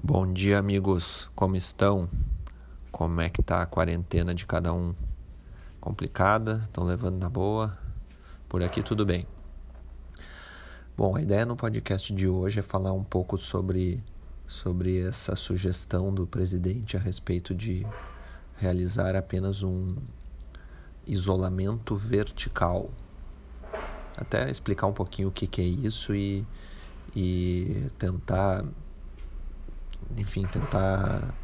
Bom dia, amigos. Como estão? Como é que tá a quarentena de cada um? Complicada? Estão levando na boa? Por aqui tudo bem. Bom, a ideia no podcast de hoje é falar um pouco sobre sobre essa sugestão do presidente a respeito de realizar apenas um isolamento vertical. Até explicar um pouquinho o que, que é isso e, e tentar enfim, tentar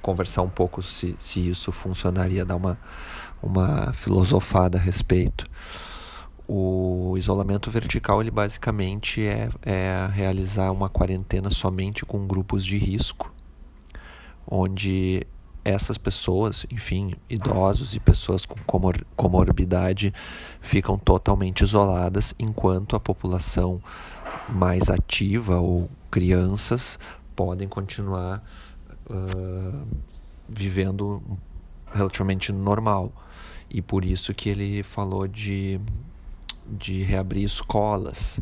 conversar um pouco se, se isso funcionaria, dar uma, uma filosofada a respeito. O isolamento vertical, ele basicamente é, é realizar uma quarentena somente com grupos de risco, onde essas pessoas, enfim, idosos e pessoas com comor comorbidade ficam totalmente isoladas, enquanto a população mais ativa ou crianças podem continuar uh, vivendo relativamente normal. E por isso que ele falou de, de reabrir escolas.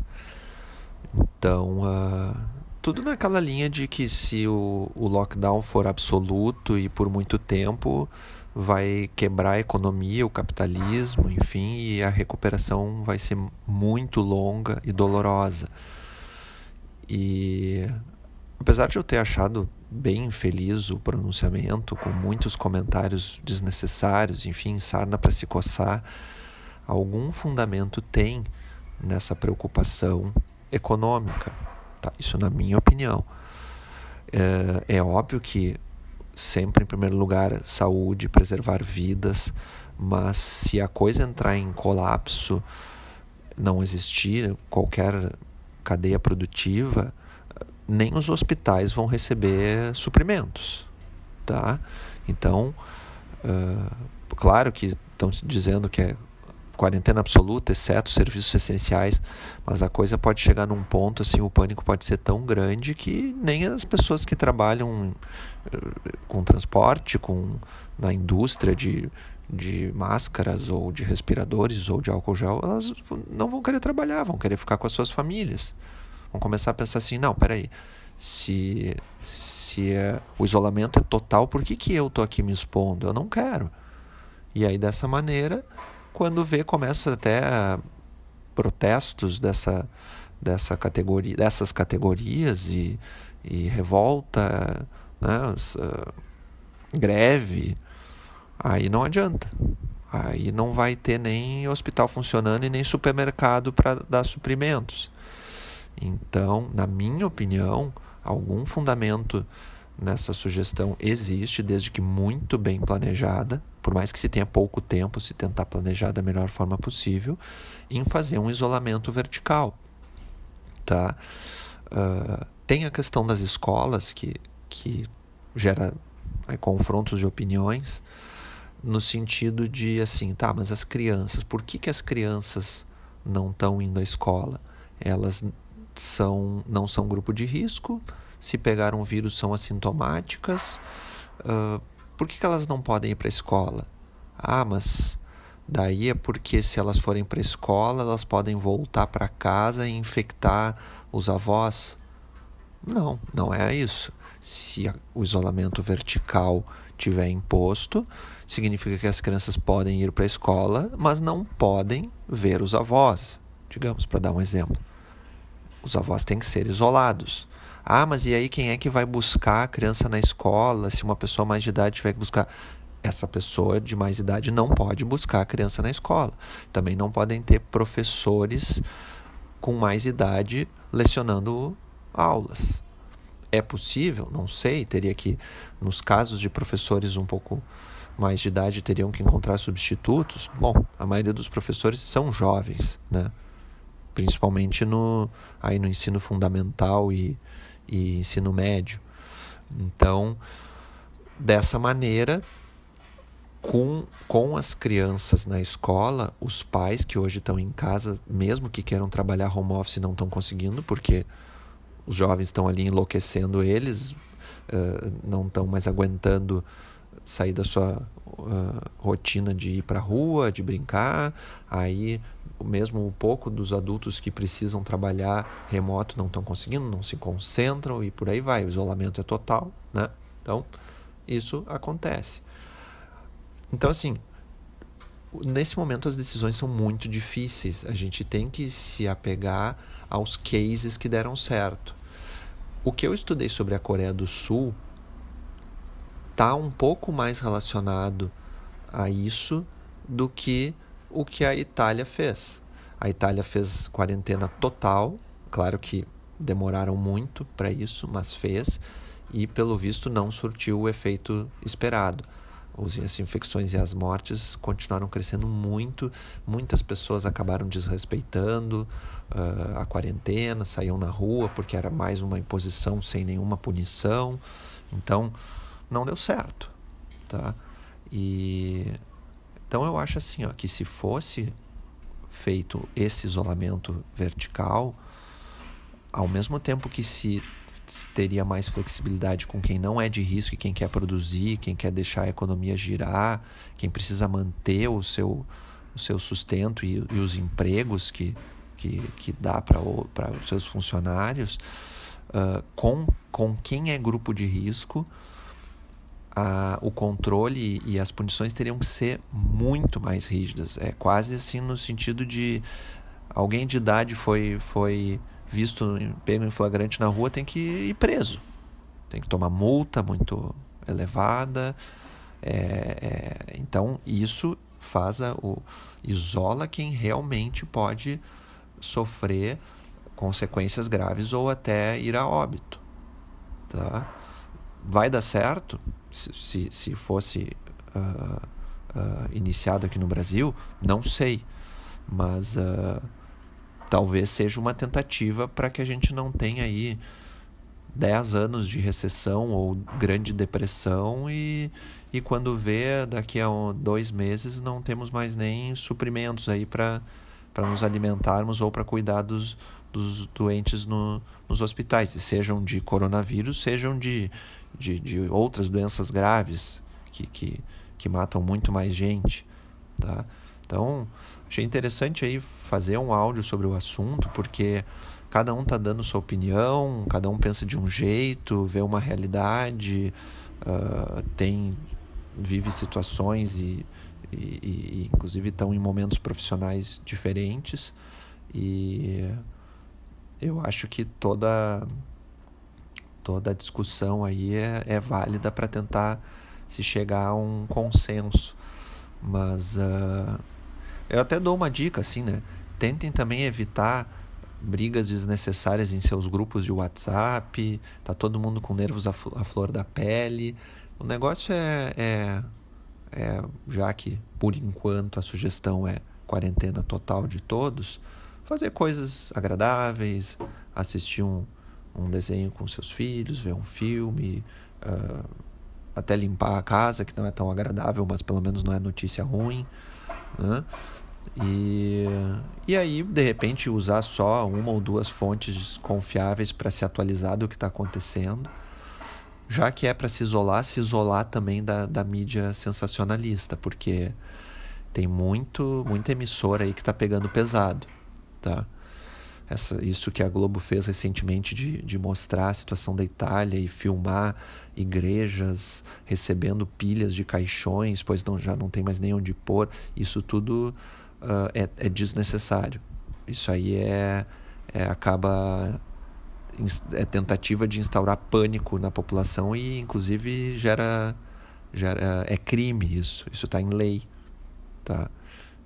Então, uh, tudo naquela linha de que se o, o lockdown for absoluto e por muito tempo, vai quebrar a economia, o capitalismo, enfim, e a recuperação vai ser muito longa e dolorosa. E Apesar de eu ter achado bem infeliz o pronunciamento, com muitos comentários desnecessários, enfim, sarna para se coçar, algum fundamento tem nessa preocupação econômica. Tá? Isso, na minha opinião. É, é óbvio que, sempre em primeiro lugar, saúde, preservar vidas, mas se a coisa entrar em colapso, não existir qualquer cadeia produtiva nem os hospitais vão receber suprimentos, tá? Então, uh, claro que estão dizendo que é quarentena absoluta, exceto serviços essenciais, mas a coisa pode chegar num ponto assim, o pânico pode ser tão grande que nem as pessoas que trabalham com transporte, com na indústria de, de máscaras ou de respiradores ou de álcool gel, elas não vão querer trabalhar, vão querer ficar com as suas famílias vão começar a pensar assim, não, peraí, se, se é, o isolamento é total, por que, que eu tô aqui me expondo? Eu não quero. E aí dessa maneira, quando vê, começa até protestos dessa, dessa categoria, dessas categorias e, e revolta, né, uh, greve, aí não adianta. Aí não vai ter nem hospital funcionando e nem supermercado para dar suprimentos. Então, na minha opinião, algum fundamento nessa sugestão existe, desde que muito bem planejada, por mais que se tenha pouco tempo, se tentar planejar da melhor forma possível, em fazer um isolamento vertical. Tá? Uh, tem a questão das escolas, que, que gera aí, confrontos de opiniões, no sentido de assim, tá, mas as crianças, por que, que as crianças não estão indo à escola? Elas são, não são grupo de risco, se pegar um vírus são assintomáticas. Uh, por que, que elas não podem ir para a escola? Ah, mas daí é porque se elas forem para a escola, elas podem voltar para casa e infectar os avós. Não, não é isso. Se o isolamento vertical tiver imposto, significa que as crianças podem ir para a escola, mas não podem ver os avós, digamos, para dar um exemplo. Os avós têm que ser isolados. Ah, mas e aí quem é que vai buscar a criança na escola? Se uma pessoa mais de idade tiver que buscar. Essa pessoa de mais idade não pode buscar a criança na escola. Também não podem ter professores com mais idade lecionando aulas. É possível? Não sei. Teria que, nos casos de professores um pouco mais de idade, teriam que encontrar substitutos. Bom, a maioria dos professores são jovens, né? Principalmente no, aí no ensino fundamental e, e ensino médio. Então, dessa maneira, com, com as crianças na escola, os pais que hoje estão em casa, mesmo que queiram trabalhar home office, não estão conseguindo, porque os jovens estão ali enlouquecendo eles, uh, não estão mais aguentando sair da sua uh, rotina de ir para a rua, de brincar, aí mesmo um pouco dos adultos que precisam trabalhar remoto não estão conseguindo, não se concentram e por aí vai. O isolamento é total, né? Então, isso acontece. Então, assim, nesse momento as decisões são muito difíceis. A gente tem que se apegar aos cases que deram certo. O que eu estudei sobre a Coreia do Sul está um pouco mais relacionado a isso do que o que a Itália fez. A Itália fez quarentena total, claro que demoraram muito para isso, mas fez e pelo visto não surtiu o efeito esperado as infecções e as mortes continuaram crescendo muito, muitas pessoas acabaram desrespeitando uh, a quarentena, saíam na rua porque era mais uma imposição sem nenhuma punição, então não deu certo, tá? E então eu acho assim, ó, que se fosse feito esse isolamento vertical, ao mesmo tempo que se teria mais flexibilidade com quem não é de risco e quem quer produzir, quem quer deixar a economia girar, quem precisa manter o seu, o seu sustento e, e os empregos que, que, que dá para os seus funcionários, uh, com, com quem é grupo de risco, a, o controle e as punições teriam que ser muito mais rígidas. É quase assim no sentido de alguém de idade foi, foi visto pego em flagrante na rua tem que ir preso. Tem que tomar multa muito elevada. É, é, então isso faz a, o, isola quem realmente pode sofrer consequências graves ou até ir a óbito. Tá? Vai dar certo se, se fosse uh, uh, iniciado aqui no Brasil? Não sei. Mas uh, talvez seja uma tentativa para que a gente não tenha aí 10 anos de recessão ou grande depressão e, e quando vê daqui a dois meses não temos mais nem suprimentos aí para nos alimentarmos ou para cuidar dos, dos doentes no, nos hospitais, sejam de coronavírus, sejam de, de, de outras doenças graves que, que, que matam muito mais gente. Tá? Então, achei interessante aí fazer um áudio sobre o assunto, porque cada um tá dando sua opinião, cada um pensa de um jeito, vê uma realidade, uh, tem vive situações e, e, e inclusive estão em momentos profissionais diferentes e eu acho que toda toda a discussão aí é, é válida para tentar se chegar a um consenso mas uh, eu até dou uma dica assim, né? Tentem também evitar brigas desnecessárias em seus grupos de WhatsApp. Tá todo mundo com nervos à flor da pele. O negócio é, é, é já que por enquanto a sugestão é quarentena total de todos, fazer coisas agradáveis, assistir um, um desenho com seus filhos, ver um filme, uh, até limpar a casa, que não é tão agradável, mas pelo menos não é notícia ruim. Né? E, e aí, de repente, usar só uma ou duas fontes confiáveis para se atualizar do que está acontecendo. Já que é para se isolar, se isolar também da, da mídia sensacionalista, porque tem muito, muita emissora aí que está pegando pesado. Tá? Essa, isso que a Globo fez recentemente de, de mostrar a situação da Itália e filmar igrejas recebendo pilhas de caixões, pois não, já não tem mais nem onde pôr. Isso tudo uh, é, é, desnecessário. Isso aí é, é acaba é tentativa de instaurar pânico na população e inclusive gera, gera é crime isso. Isso está em lei, tá?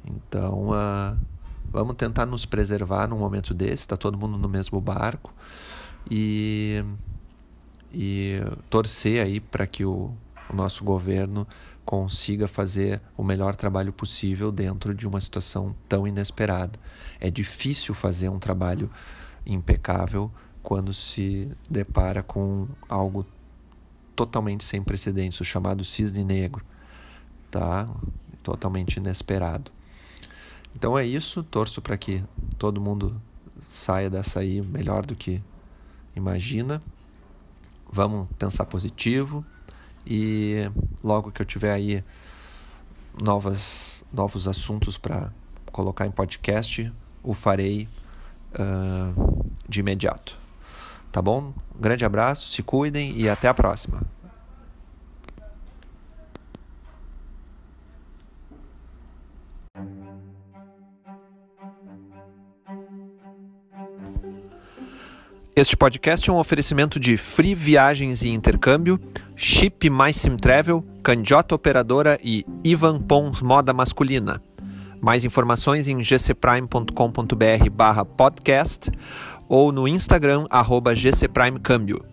Então uh, vamos tentar nos preservar num momento desse. Está todo mundo no mesmo barco e e torcer aí para que o, o nosso governo consiga fazer o melhor trabalho possível dentro de uma situação tão inesperada. É difícil fazer um trabalho impecável quando se depara com algo totalmente sem precedentes, o chamado cisne negro, tá? Totalmente inesperado. Então é isso, torço para que todo mundo saia dessa aí melhor do que imagina. Vamos pensar positivo e logo que eu tiver aí novas, novos assuntos para colocar em podcast, o farei uh, de imediato. Tá bom? Um grande abraço, se cuidem e até a próxima. Este podcast é um oferecimento de Free Viagens e Intercâmbio, Chip Mais Sim Travel, Candiota Operadora e Ivan Pons Moda Masculina. Mais informações em gcprime.com.br barra podcast ou no Instagram arroba gcprimecâmbio.